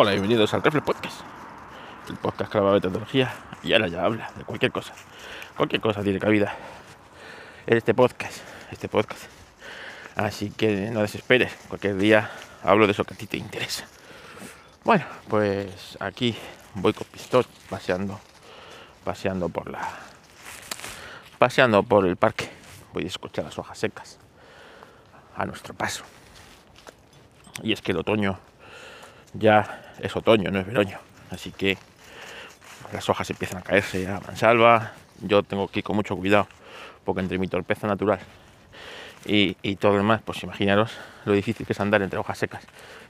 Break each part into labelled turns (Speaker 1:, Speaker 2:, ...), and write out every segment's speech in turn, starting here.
Speaker 1: Hola, bienvenidos al Reflex Podcast. El podcast que habla de tecnología y ahora ya habla de cualquier cosa. Cualquier cosa tiene cabida en este podcast. Este podcast. Así que no desesperes. Cualquier día hablo de eso que a ti te interesa. Bueno, pues aquí voy con pistón paseando. Paseando por la. Paseando por el parque. Voy a escuchar las hojas secas. A nuestro paso. Y es que el otoño ya es otoño, no es verano. Así que las hojas empiezan a caerse a mansalva. Yo tengo que ir con mucho cuidado, porque entre mi torpeza natural y, todo lo demás, pues imaginaros lo difícil que es andar entre hojas secas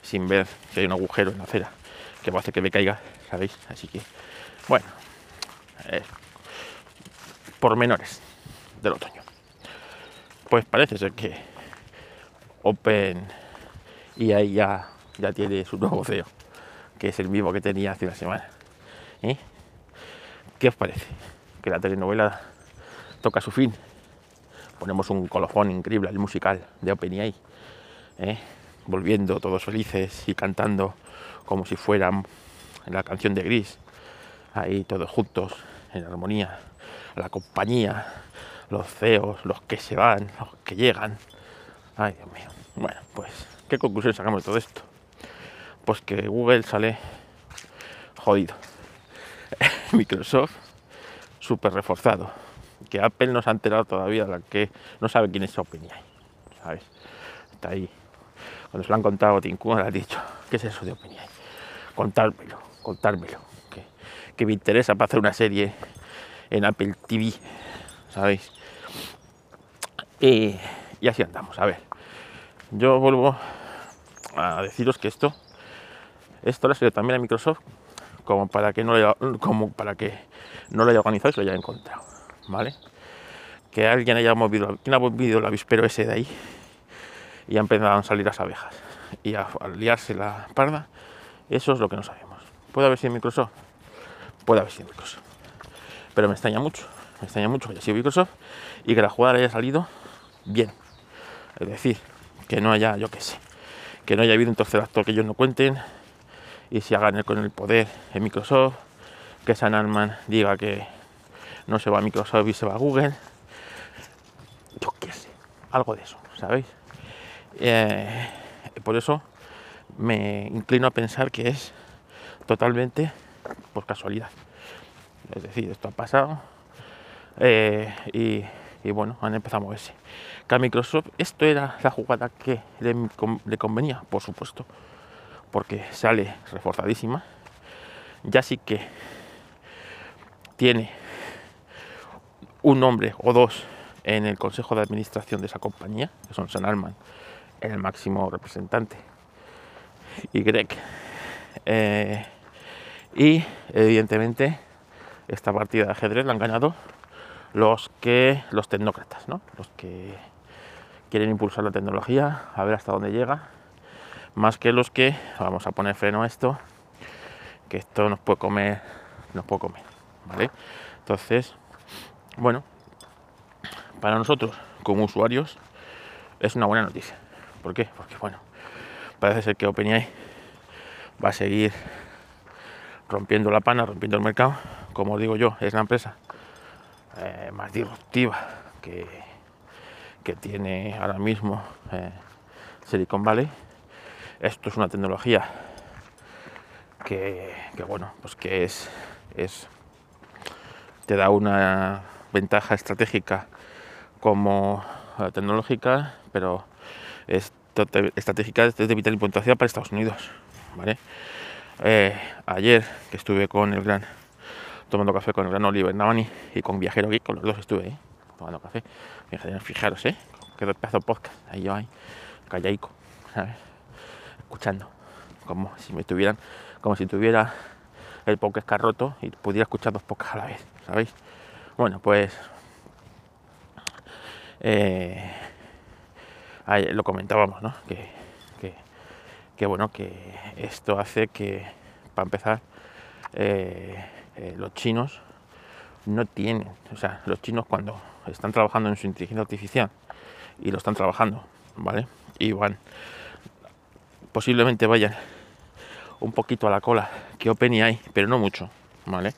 Speaker 1: sin ver si hay un agujero en la acera que va a hacer que me caiga, ¿sabéis? Así que, bueno, eh, pormenores del otoño. Pues parece ser que Open y ahí ya ya tiene su nuevo CEO, que es el mismo que tenía hace una semana. ¿Eh? ¿Qué os parece? Que la telenovela toca su fin. Ponemos un colofón increíble al musical de OpenAI, ¿eh? volviendo todos felices y cantando como si fueran la canción de Gris, ahí todos juntos, en armonía, la compañía, los CEOs, los que se van, los que llegan. Ay, Dios mío. Bueno, pues, ¿qué conclusión sacamos de todo esto? Pues que Google sale jodido. Microsoft súper reforzado. Que Apple no se ha enterado todavía la que no sabe quién es OpenAI. ¿Sabes? Está ahí. Cuando se lo han contado, Tim le ha dicho, ¿qué es eso de OpenAI? Contármelo, contármelo. Que, me interesa para hacer una serie en Apple TV. ¿Sabéis? Y así andamos. A ver, yo vuelvo a deciros que esto esto le ha también a Microsoft como para que no lo haya, organizado y se lo haya encontrado. ¿Vale? Que alguien haya movido, ¿quién ha movido el avispero ese de ahí? Y ha empezado a salir las abejas. Y a, liarse la parda. Eso es lo que no sabemos. ¿Puede haber sido Microsoft? Puede haber sido Microsoft. Pero me extraña mucho. Me extraña mucho que haya sido Microsoft y que la jugada haya salido bien. Es decir, que no haya, yo qué sé, que no haya habido un tercer actor que ellos no cuenten, y si hagan con el poder en Microsoft, que San Alman diga que no se va a Microsoft y se va a Google. Yo qué sé, algo de eso, ¿sabéis? Eh, por eso me inclino a pensar que es totalmente por casualidad. Es decir, esto ha pasado eh, y, bueno, han empezado a moverse. Que a Microsoft esto era la jugada que le convenía, por supuesto porque sale reforzadísima. Ya sí que tiene un nombre o dos en el consejo de administración de esa compañía, que son San Alman, el máximo representante, y Greg. Eh, y evidentemente esta partida de ajedrez la han ganado los que los tecnócratas, ¿no? los que quieren impulsar la tecnología, a ver hasta dónde llega más que los que vamos a poner freno a esto, que esto nos puede comer, nos puede comer, ¿vale? Entonces, bueno, para nosotros como usuarios es una buena noticia. ¿Por qué? Porque bueno, parece ser que OpenAI va a seguir rompiendo la pana, rompiendo el mercado. Como digo yo, es la empresa eh, más disruptiva que, que tiene ahora mismo eh, Silicon Valley esto es una tecnología que, bueno, pues que es, es, te da una ventaja estratégica como eh, tecnológica, pero es estratégica es de vital importancia para Estados Unidos. Eh, ayer que estuve con el gran tomando café con el gran Oliver Navani y con Viajero Geek, con los dos estuve ¿eh? tomando café. Fijaros, ¿eh? Que pedazo podcast. Ahí yo ahí, callaico, ¿sabes? Escuchando, como si me tuvieran, como si tuviera el podcast roto y pudiera escuchar dos podcasts a la vez, ¿sabéis? Bueno, pues eh, lo comentábamos, ¿no? Que, que, bueno, que esto hace que, para empezar, eh, eh, los chinos no tienen, o sea, los chinos cuando están trabajando en su inteligencia artificial y lo están trabajando, ¿vale? Y van posiblemente vayan un poquito a la cola que OpenAI, pero no mucho, ¿vale?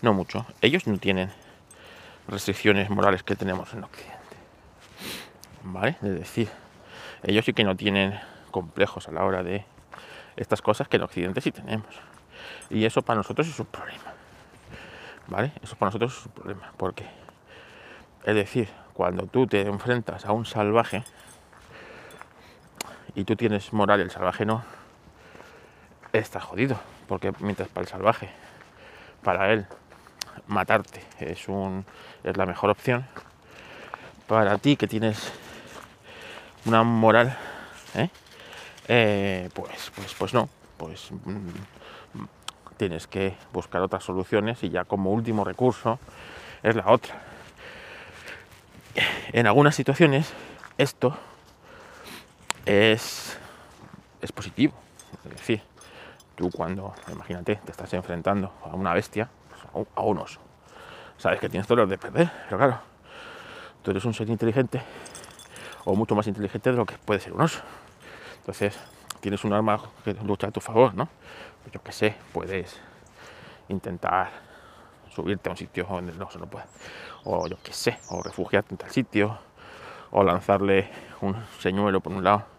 Speaker 1: No mucho. Ellos no tienen restricciones morales que tenemos en Occidente. ¿Vale? Es decir, ellos sí que no tienen complejos a la hora de estas cosas que en Occidente sí tenemos. Y eso para nosotros es un problema. ¿Vale? Eso para nosotros es un problema. Porque, es decir, cuando tú te enfrentas a un salvaje y tú tienes moral el salvaje no, estás jodido. Porque mientras para el salvaje, para él, matarte es, un, es la mejor opción, para ti que tienes una moral, ¿eh? Eh, pues, pues, pues no, pues mm, tienes que buscar otras soluciones y ya como último recurso es la otra. En algunas situaciones esto es, es positivo, es decir, tú cuando, imagínate, te estás enfrentando a una bestia, pues, a un oso, sabes que tienes todo de perder, pero claro, tú eres un ser inteligente o mucho más inteligente de lo que puede ser un oso. Entonces, tienes un arma que lucha a tu favor, ¿no? Pues yo qué sé, puedes intentar subirte a un sitio donde el oso no puede. O yo qué sé, o refugiarte en tal sitio, o lanzarle un señuelo por un lado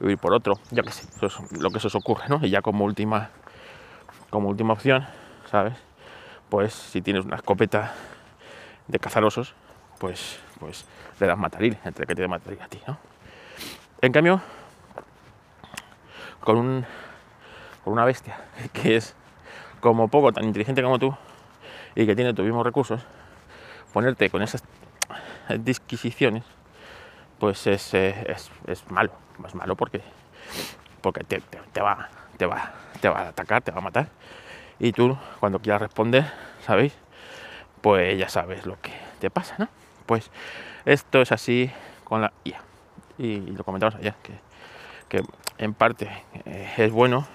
Speaker 1: y ir por otro, ya que sé, lo que se os ocurre, ¿no? Y ya como última, como última opción, ¿sabes? Pues si tienes una escopeta de cazar osos, pues, pues le das mataril, entre que te dé mataril a ti, ¿no? En cambio, con, un, con una bestia que es como poco tan inteligente como tú y que tiene tus mismos recursos, ponerte con esas disquisiciones, pues es, es, es malo, es malo porque, porque te, te, va, te, va, te va a atacar, te va a matar. Y tú, cuando quieras responder, ¿sabéis? Pues ya sabes lo que te pasa, ¿no? Pues esto es así con la IA. Y, lo comentamos ayer, que, que en parte eh, es bueno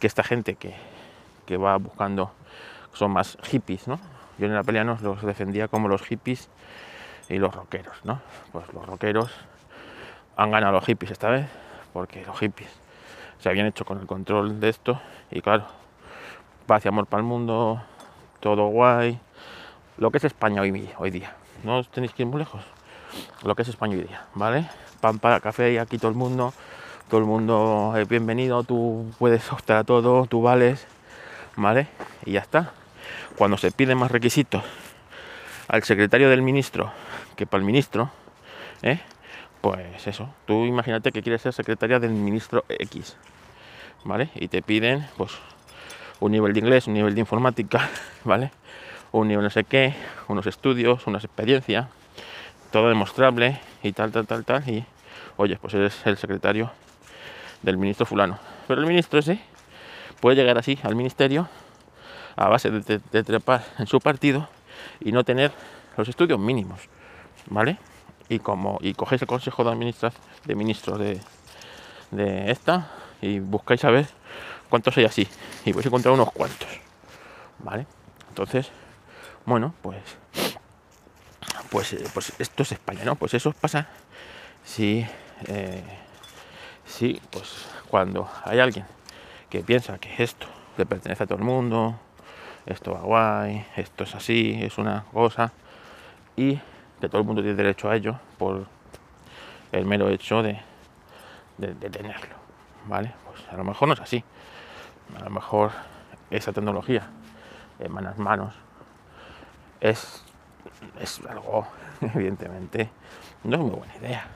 Speaker 1: que esta gente que, que, va buscando son más hippies, ¿no? Yo en la pelea nos los defendía como los hippies y los rockeros, ¿no? Pues los rockeros han ganado los hippies esta vez, porque los hippies se habían hecho con el control de esto y claro, paz y amor para el mundo, todo guay, lo que es España hoy, hoy día, no os tenéis que ir muy lejos, lo que es España hoy día, ¿vale? Pan para café y aquí todo el mundo, todo el mundo es bienvenido, tú puedes optar a todo, tú vales, ¿vale? Y ya está. Cuando se piden más requisitos al secretario del ministro que para el ministro, ¿eh? pues eso, tú imagínate que quieres ser secretaria del ministro X, ¿vale? Y te piden, pues, un nivel de inglés, un nivel de informática, ¿vale? Un nivel no sé qué, unos estudios, una experiencia, todo demostrable y tal, tal, tal, tal. Y, oye, pues eres el secretario del ministro fulano. Pero el ministro ese puede llegar así al ministerio a base de, trepar en su partido y no tener los estudios mínimos, ¿vale? Y como y cogéis el consejo de administración de ministros de, de esta y buscáis a ver cuántos hay así y vais a encontrar unos cuantos, ¿vale? Entonces, bueno, pues pues, eh, pues esto es España, ¿no? Pues eso pasa si eh, Sí, pues cuando hay alguien que piensa que esto le pertenece a todo el mundo, esto va guay, esto es así, es una cosa, y que todo el mundo tiene derecho a ello por el mero hecho de, tenerlo, ¿vale? Pues a lo mejor no es así, a lo mejor esa tecnología en manos manos es, es algo, evidentemente, no es muy buena idea.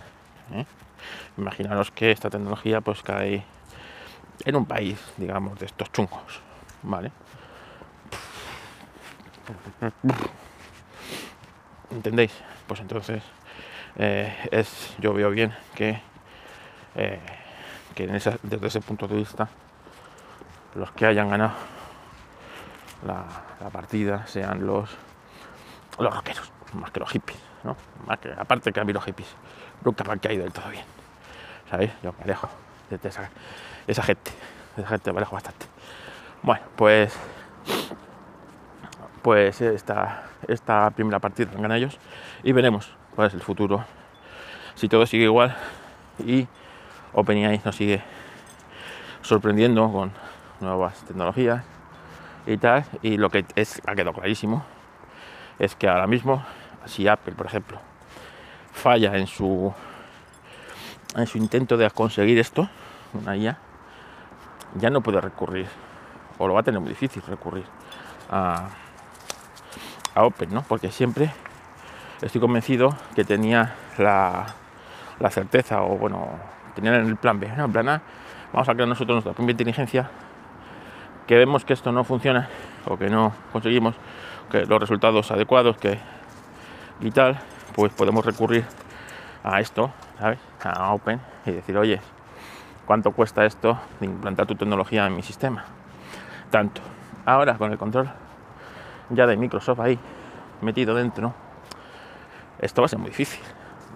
Speaker 1: ¿eh? Imaginaros que esta tecnología pues cae en un país, digamos, de estos chungos, ¿vale? ¿Entendéis? Pues entonces eh, es, yo veo bien que, eh, que desde ese punto de vista los que hayan ganado la, partida sean los, los rockeros, más que los hippies, ¿no? Más que, aparte que a mí los hippies nunca me han caído del todo bien. ¿Sabéis? Yo me alejo de esa, esa gente. De esa gente me alejo bastante. Bueno, pues. Pues esta, esta primera partida ganan ellos. Y veremos cuál es el futuro. Si todo sigue igual y OpenAI nos sigue sorprendiendo con nuevas tecnologías y tal. Y lo que es, ha quedado clarísimo es que ahora mismo, si Apple, por ejemplo, falla en su en su intento de conseguir esto, una IA, ya no puede recurrir, o lo va a tener muy difícil recurrir a, Open. Porque siempre estoy convencido que tenía la, certeza, o bueno, tenían el plan B, ¿no? Plan A, vamos a crear nosotros nuestra propia inteligencia, que vemos que esto no funciona, o que no conseguimos que los resultados adecuados que y tal, pues podemos recurrir a esto. A Open y decir, oye, ¿cuánto cuesta esto de implantar tu tecnología en mi sistema? Tanto. Ahora con el control ya de Microsoft ahí metido dentro, esto va a ser muy difícil.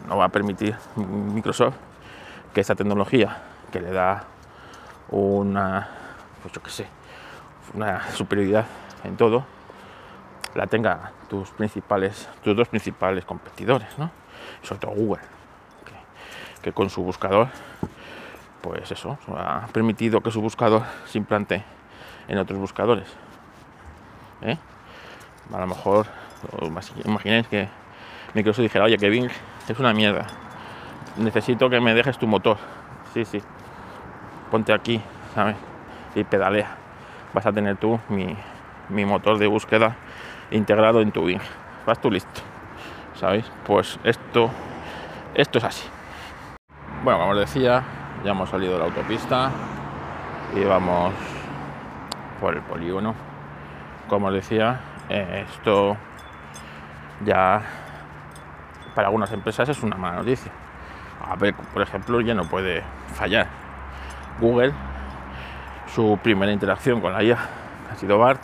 Speaker 1: No va a permitir Microsoft que esa tecnología que le da una, pues yo qué sé, una superioridad en todo, la tenga tus principales, tus dos principales competidores, ¿no? sobre todo Google, que, con su buscador, pues eso, ha permitido que su buscador se implante en otros buscadores. ¿eh? A lo mejor, imaginéis que Microsoft dijera, oye, que Bing es una mierda, necesito que me dejes tu motor. Sí, sí, ponte aquí, ¿sabes? Y pedalea. Vas a tener tú mi, mi motor de búsqueda integrado en tu Bing. Vas tú listo. ¿Sabéis? Pues esto, esto es así. Bueno, como os decía, ya hemos salido de la autopista y vamos por el polígono. Como os decía, eh, esto ya para algunas empresas es una mala noticia. A ver, por ejemplo, ya no puede fallar. Google, su primera interacción con la IA ha sido BART.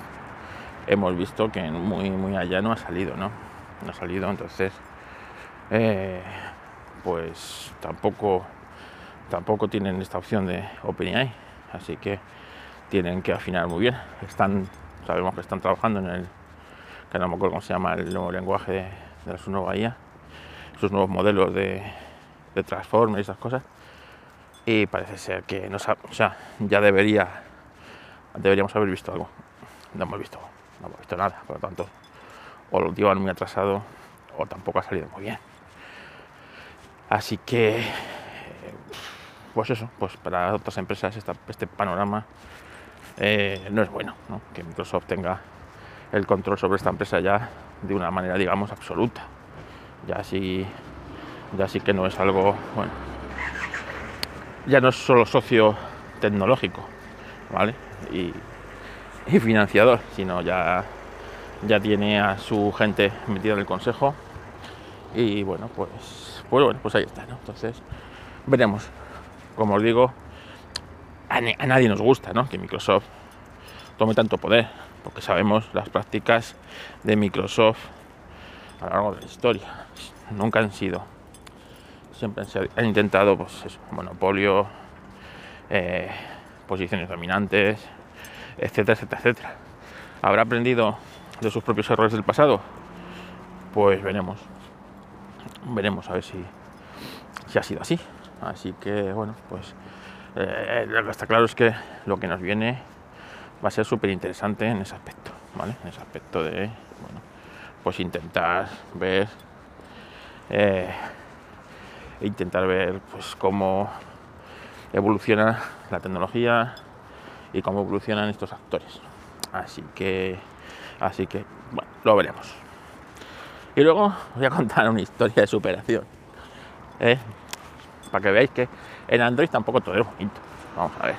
Speaker 1: Hemos visto que muy, muy allá no ha salido, ¿no? no ha salido, entonces eh, pues tampoco tampoco tienen esta opción de OpenAI, así que tienen que afinar muy bien. Están, sabemos que están trabajando en el, que no me acuerdo cómo se llama el nuevo lenguaje de, su nueva IA, sus nuevos modelos de, de y esas cosas. Y parece ser que ya debería deberíamos haber visto algo. No hemos visto, no hemos visto nada, por lo tanto o lo llevan muy atrasado o tampoco ha salido muy bien. Así que, pues eso, pues para otras empresas este panorama eh, no es bueno, que Microsoft tenga el control sobre esta empresa ya de una manera, digamos, absoluta. Ya sí, ya sí que no es algo, bueno, ya no es solo socio tecnológico, ¿vale? Y, financiador, sino ya ya tiene a su gente metida en el consejo y bueno pues pues bueno pues ahí está ¿no? entonces veremos como os digo a, nadie nos gusta ¿no? que Microsoft tome tanto poder porque sabemos las prácticas de Microsoft a lo largo de la historia nunca han sido siempre han intentado pues eso, monopolio eh, posiciones dominantes etcétera etcétera etcétera habrá aprendido de sus propios errores del pasado? Pues veremos. Veremos a ver si, si ha sido así. Así que, bueno, pues eh, lo que está claro es que lo que nos viene va a ser súper interesante en ese aspecto, ¿vale? En ese aspecto de, bueno, pues intentar ver, eh, intentar ver, pues cómo evoluciona la tecnología y cómo evolucionan estos actores. Así que Así que, bueno, lo veremos. Y luego os voy a contar una historia de superación. ¿eh? Para que veáis que en Android tampoco todo es bonito. Vamos a ver.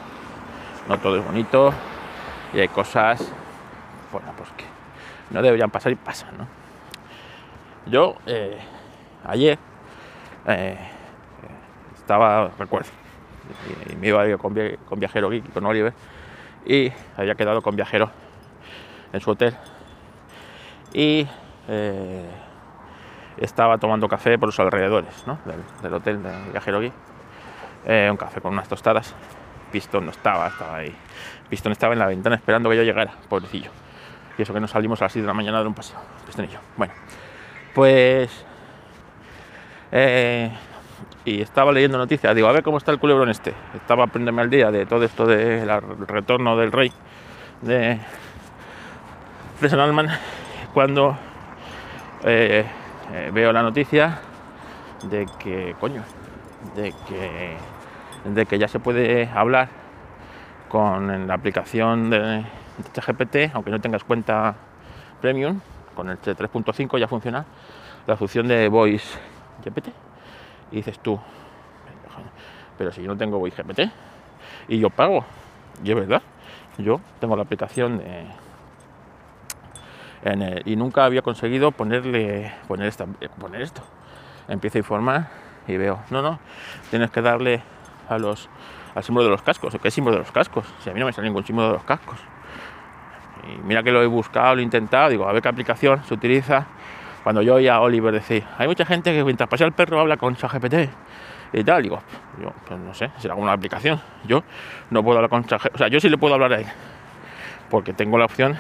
Speaker 1: No todo es bonito. Y hay cosas, bueno, pues que no deberían pasar y pasan, ¿no? Yo, eh, ayer, eh, estaba, recuerdo, y me iba con, con Viajero Geek, con Oliver, y había quedado con Viajero en su hotel y eh, estaba tomando café por los alrededores del, hotel de Viajero eh, un café con unas tostadas. Pistón no estaba, estaba ahí. Pistón estaba en la ventana esperando que yo llegara, pobrecillo. Y eso que nos salimos a las 6 de la mañana de un paseo. Pistonillo. Bueno, pues eh, y estaba leyendo noticias, digo, a ver cómo está el culebrón este. Estaba aprendiendo al día de todo esto del retorno del rey de Freson Alman cuando eh, eh, veo la noticia de que, coño, de que, de que ya se puede hablar con la aplicación de, ChatGPT, aunque no tengas cuenta premium, con el 3.5 ya funciona la función de Voice GPT. Y dices tú, pero si yo no tengo Voice GPT y yo pago, y es verdad, yo tengo la aplicación de, y nunca había conseguido ponerle poner, esta, poner esto. Empiezo a informar y veo, no, no, tienes que darle a los, al símbolo de los cascos. ¿Qué símbolo de los cascos? Si a mí no me sale ningún símbolo de los cascos. Y mira que lo he buscado, lo he intentado, digo, a ver qué aplicación se utiliza. Cuando yo oía a Oliver decir, hay mucha gente que mientras pasea el perro habla con ChatGPT y tal, digo, yo pues no sé, será alguna aplicación. Yo no puedo hablar con ChatGPT, o sea, yo sí le puedo hablar a él, porque tengo la opción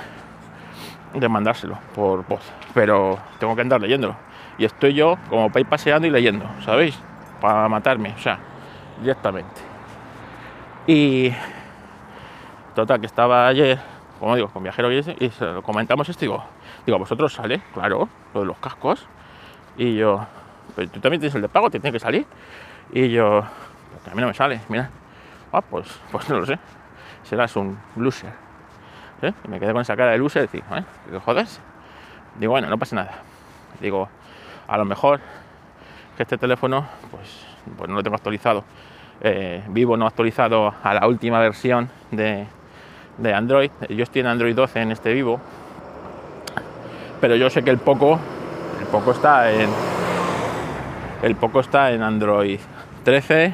Speaker 1: de mandárselo por voz, pero tengo que andar leyéndolo. Y estoy yo como para ir paseando y leyendo, ¿sabéis? Para matarme, o sea, directamente. Y total, que estaba ayer, como digo, con viajero y, y comentamos esto digo, digo, vosotros sale, claro, lo de los cascos. Y yo, pero tú también tienes el de pago, te tiene que salir. Y yo, a mí no me sale, mira. Ah, pues, pues no lo sé. Serás un loser. Y me quedé con esa cara de luz y decir, ¿eh? ¿qué jodas? Digo, bueno, no pasa nada. Digo, a lo mejor que este teléfono, pues, pues no lo tengo actualizado. Eh, vivo no actualizado a la última versión de, de, Android. Yo estoy en Android 12 en este vivo. Pero yo sé que el poco, el poco está en. El poco está en Android 13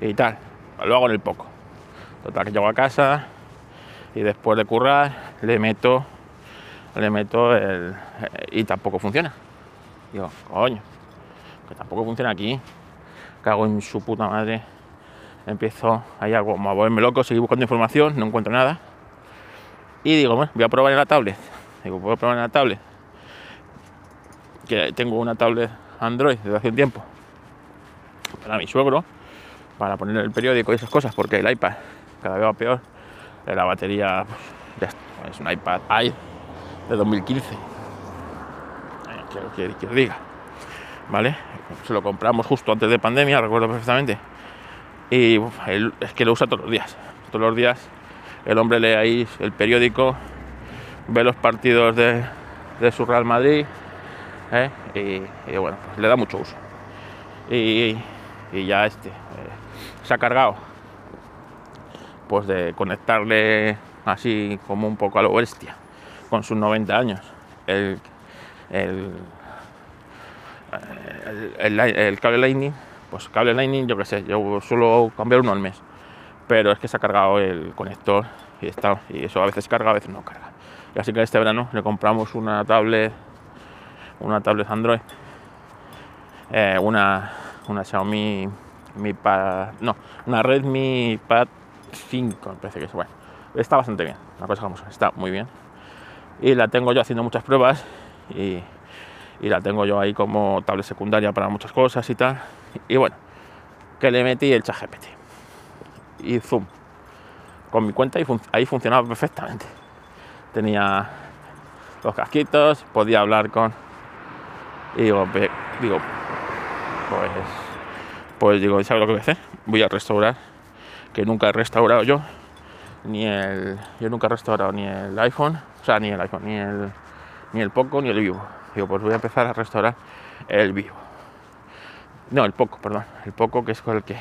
Speaker 1: y tal. Lo hago en el poco. Total que llego a casa, y después de currar le meto le meto el y tampoco funciona digo coño que tampoco funciona aquí cago en su puta madre. Empiezo ahí a, como a volverme loco seguir buscando información no encuentro nada. Y digo bueno voy a probar en la tablet digo puedo probar en la tablet que tengo una tablet Android desde hace un tiempo. Para mi suegro para poner el periódico y esas cosas porque el iPad cada vez va peor. La batería es un iPad Air de 2015 quiero que, diga vale se lo compramos justo antes de pandemia recuerdo perfectamente. Y es que lo usa todos los días. Todos los días el hombre lee ahí el periódico ve los partidos de, su Real Madrid ¿eh? y, bueno pues le da mucho uso. Y, ya este eh, se ha cargado pues de conectarle así como un poco a lo bestia, con sus 90 años, el, el, el, cable Lightning, pues cable Lightning, yo qué sé, yo suelo cambiar uno al mes, pero es que se ha cargado el conector y, está, y eso a veces carga, a veces no carga. Y así que este verano le compramos una tablet, una tablet Android, eh, una, una Xiaomi Mi Pad, no, una Redmi Pad 5, me parece que es bueno. Está bastante bien, la cosa vamos, está muy bien. Y la tengo yo haciendo muchas pruebas y, y la tengo yo ahí como tablet secundaria para muchas cosas y tal. Y bueno, que le metí el chat GPT y Zoom con mi cuenta y ahí funcionaba perfectamente. Tenía los casquitos, podía hablar con. Y digo, digo pues, pues digo, ¿sabes lo que voy a hacer? Voy a restaurar que nunca he restaurado yo, ni el, yo nunca he restaurado ni el iPhone, o sea, ni el iPhone, ni el, ni el Poco, ni el Vivo. Digo, pues voy a empezar a restaurar el Vivo. No, el Poco, perdón, el Poco que es el que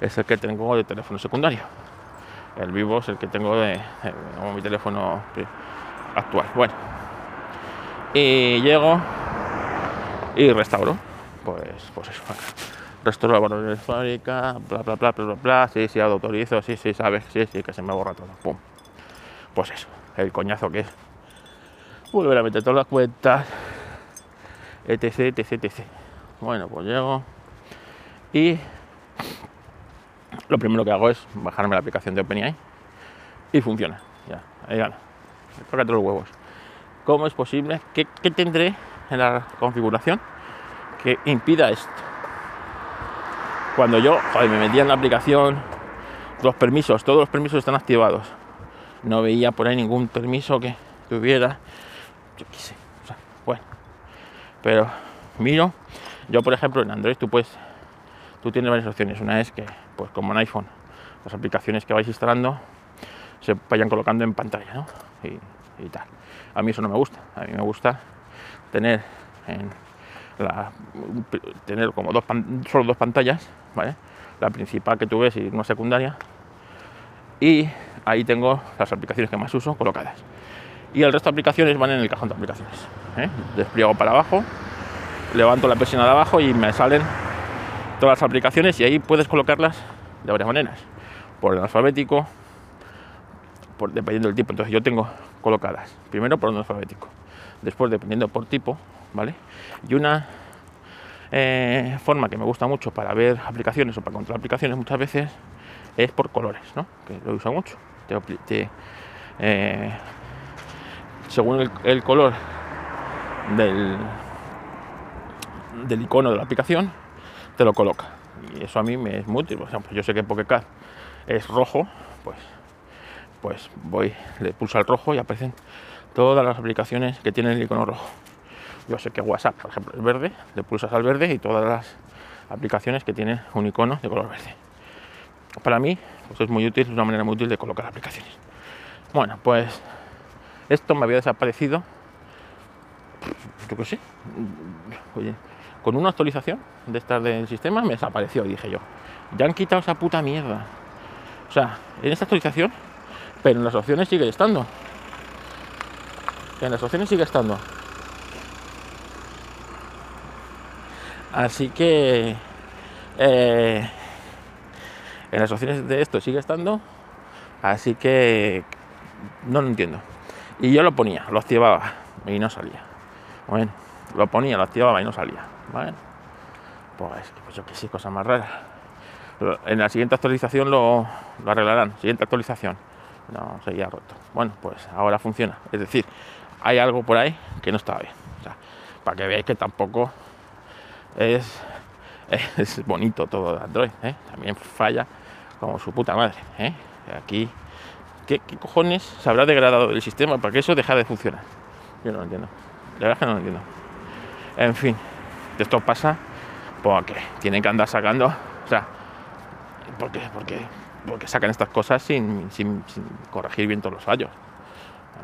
Speaker 1: es el que tengo de teléfono secundario. El Vivo es el que tengo de, mi teléfono actual. Bueno, y llego y restauro. Pues, pues eso restaurar la fábrica, bla, bla, bla, bla, bla, bla, sí, sí, autorizo, sí, sí, sabes, sí, sí, que se me borra todo, pum. Pues eso, el coñazo que es. Volver a meter todas las cuentas, etc, etc, etc. Bueno, pues llego y lo primero que hago es bajarme la aplicación de OpenAI y funciona. Ya, ahí gana. Me toca todos los huevos. ¿Cómo es posible? ¿Qué, ¿Qué tendré en la configuración que impida esto? Cuando yo joder, me metía en la aplicación, los permisos, todos los permisos están activados. No veía por ahí ningún permiso que tuviera. Yo qué sé. O sea, bueno. Pero miro. Yo, por ejemplo, en Android tú puedes. Tú tienes varias opciones. Una es que, pues como en iPhone, las aplicaciones que vais instalando se vayan colocando en pantalla. Y, tal. A mí eso no me gusta. A mí me gusta tener tener como dos solo dos pantallas, ¿vale? La principal que tú ves y una secundaria. Y ahí tengo las aplicaciones que más uso colocadas. Y el resto de aplicaciones van en el cajón de aplicaciones. ¿eh? Despliego para abajo, levanto la persiana de abajo y me salen todas las aplicaciones y ahí puedes colocarlas de varias maneras. Por orden alfabético, dependiendo del tipo. Entonces yo tengo colocadas primero por orden alfabético, después dependiendo por tipo, ¿vale? Y una eh, forma que me gusta mucho para ver aplicaciones o para controlar aplicaciones muchas veces es por colores, ¿no? Que lo uso mucho. Eh, según el, color del, del icono de la aplicación, te lo coloca. Y eso a mí me es muy útil. Por ejemplo, yo sé que Pokécat es rojo, pues, pues voy, le pulso al rojo y aparecen todas las aplicaciones que tienen el icono rojo. Yo sé que WhatsApp, por ejemplo, es verde, le pulsas al verde y todas las aplicaciones que tienen un icono de color verde. Para mí, pues es muy útil, es una manera muy útil de colocar aplicaciones. Bueno, pues esto me había desaparecido, yo qué sé, oye, con una actualización de estas del sistema me desapareció, dije yo. Ya han quitado esa puta mierda. O sea, en esta actualización, pero en las opciones sigue estando. En las opciones sigue estando. Así que eh, en las opciones de esto sigue estando. Así que no lo entiendo. Y yo lo ponía, lo activaba y no salía. Bueno, lo ponía, lo activaba y no salía. Bueno, pues, pues yo que sé, cosa más rara. Lo- En la siguiente actualización lo, lo arreglarán. Siguiente actualización. No, seguía roto. Bueno, pues ahora funciona. Es decir, hay algo por ahí que no está bien. Para que veáis que tampoco es, es bonito todo de Android. ¿eh? También falla como su puta madre. ¿eh? Aquí, ¿qué, qué cojones se habrá degradado el sistema para que eso deje de funcionar? Yo no lo entiendo. La verdad es que no lo entiendo. En fin, esto pasa porque tienen que andar sacando. O sea, porque, porque, porque sacan estas cosas sin, corregir bien todos los fallos.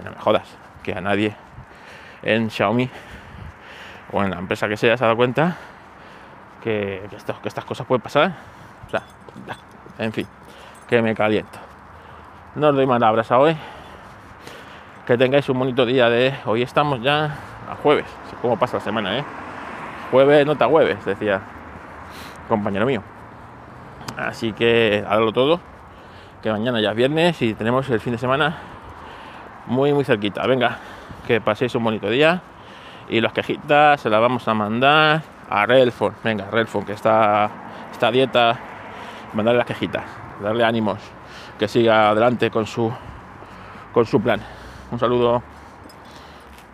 Speaker 1: No me jodas, que a nadie en Xiaomi o en la empresa que sea se ha dado cuenta que, esto- que estas cosas pueden pasar. O sea, en fin, que me caliento. No os doy más a hoy. Que tengáis un bonito día de. Hoy estamos ya a jueves. Como pasa la semana, ¿eh? Jueves, nota jueves, decía compañero mío. Así que hágalo todo. Que mañana ya es viernes y tenemos el fin de semana muy, muy cerquita. Venga, que paséis un bonito día. Y las quejitas se las vamos a mandar a Relfon. Venga, Relfon, que está esta dieta, mandarle las quejitas, darle ánimos, que siga adelante con su con su plan. Un saludo.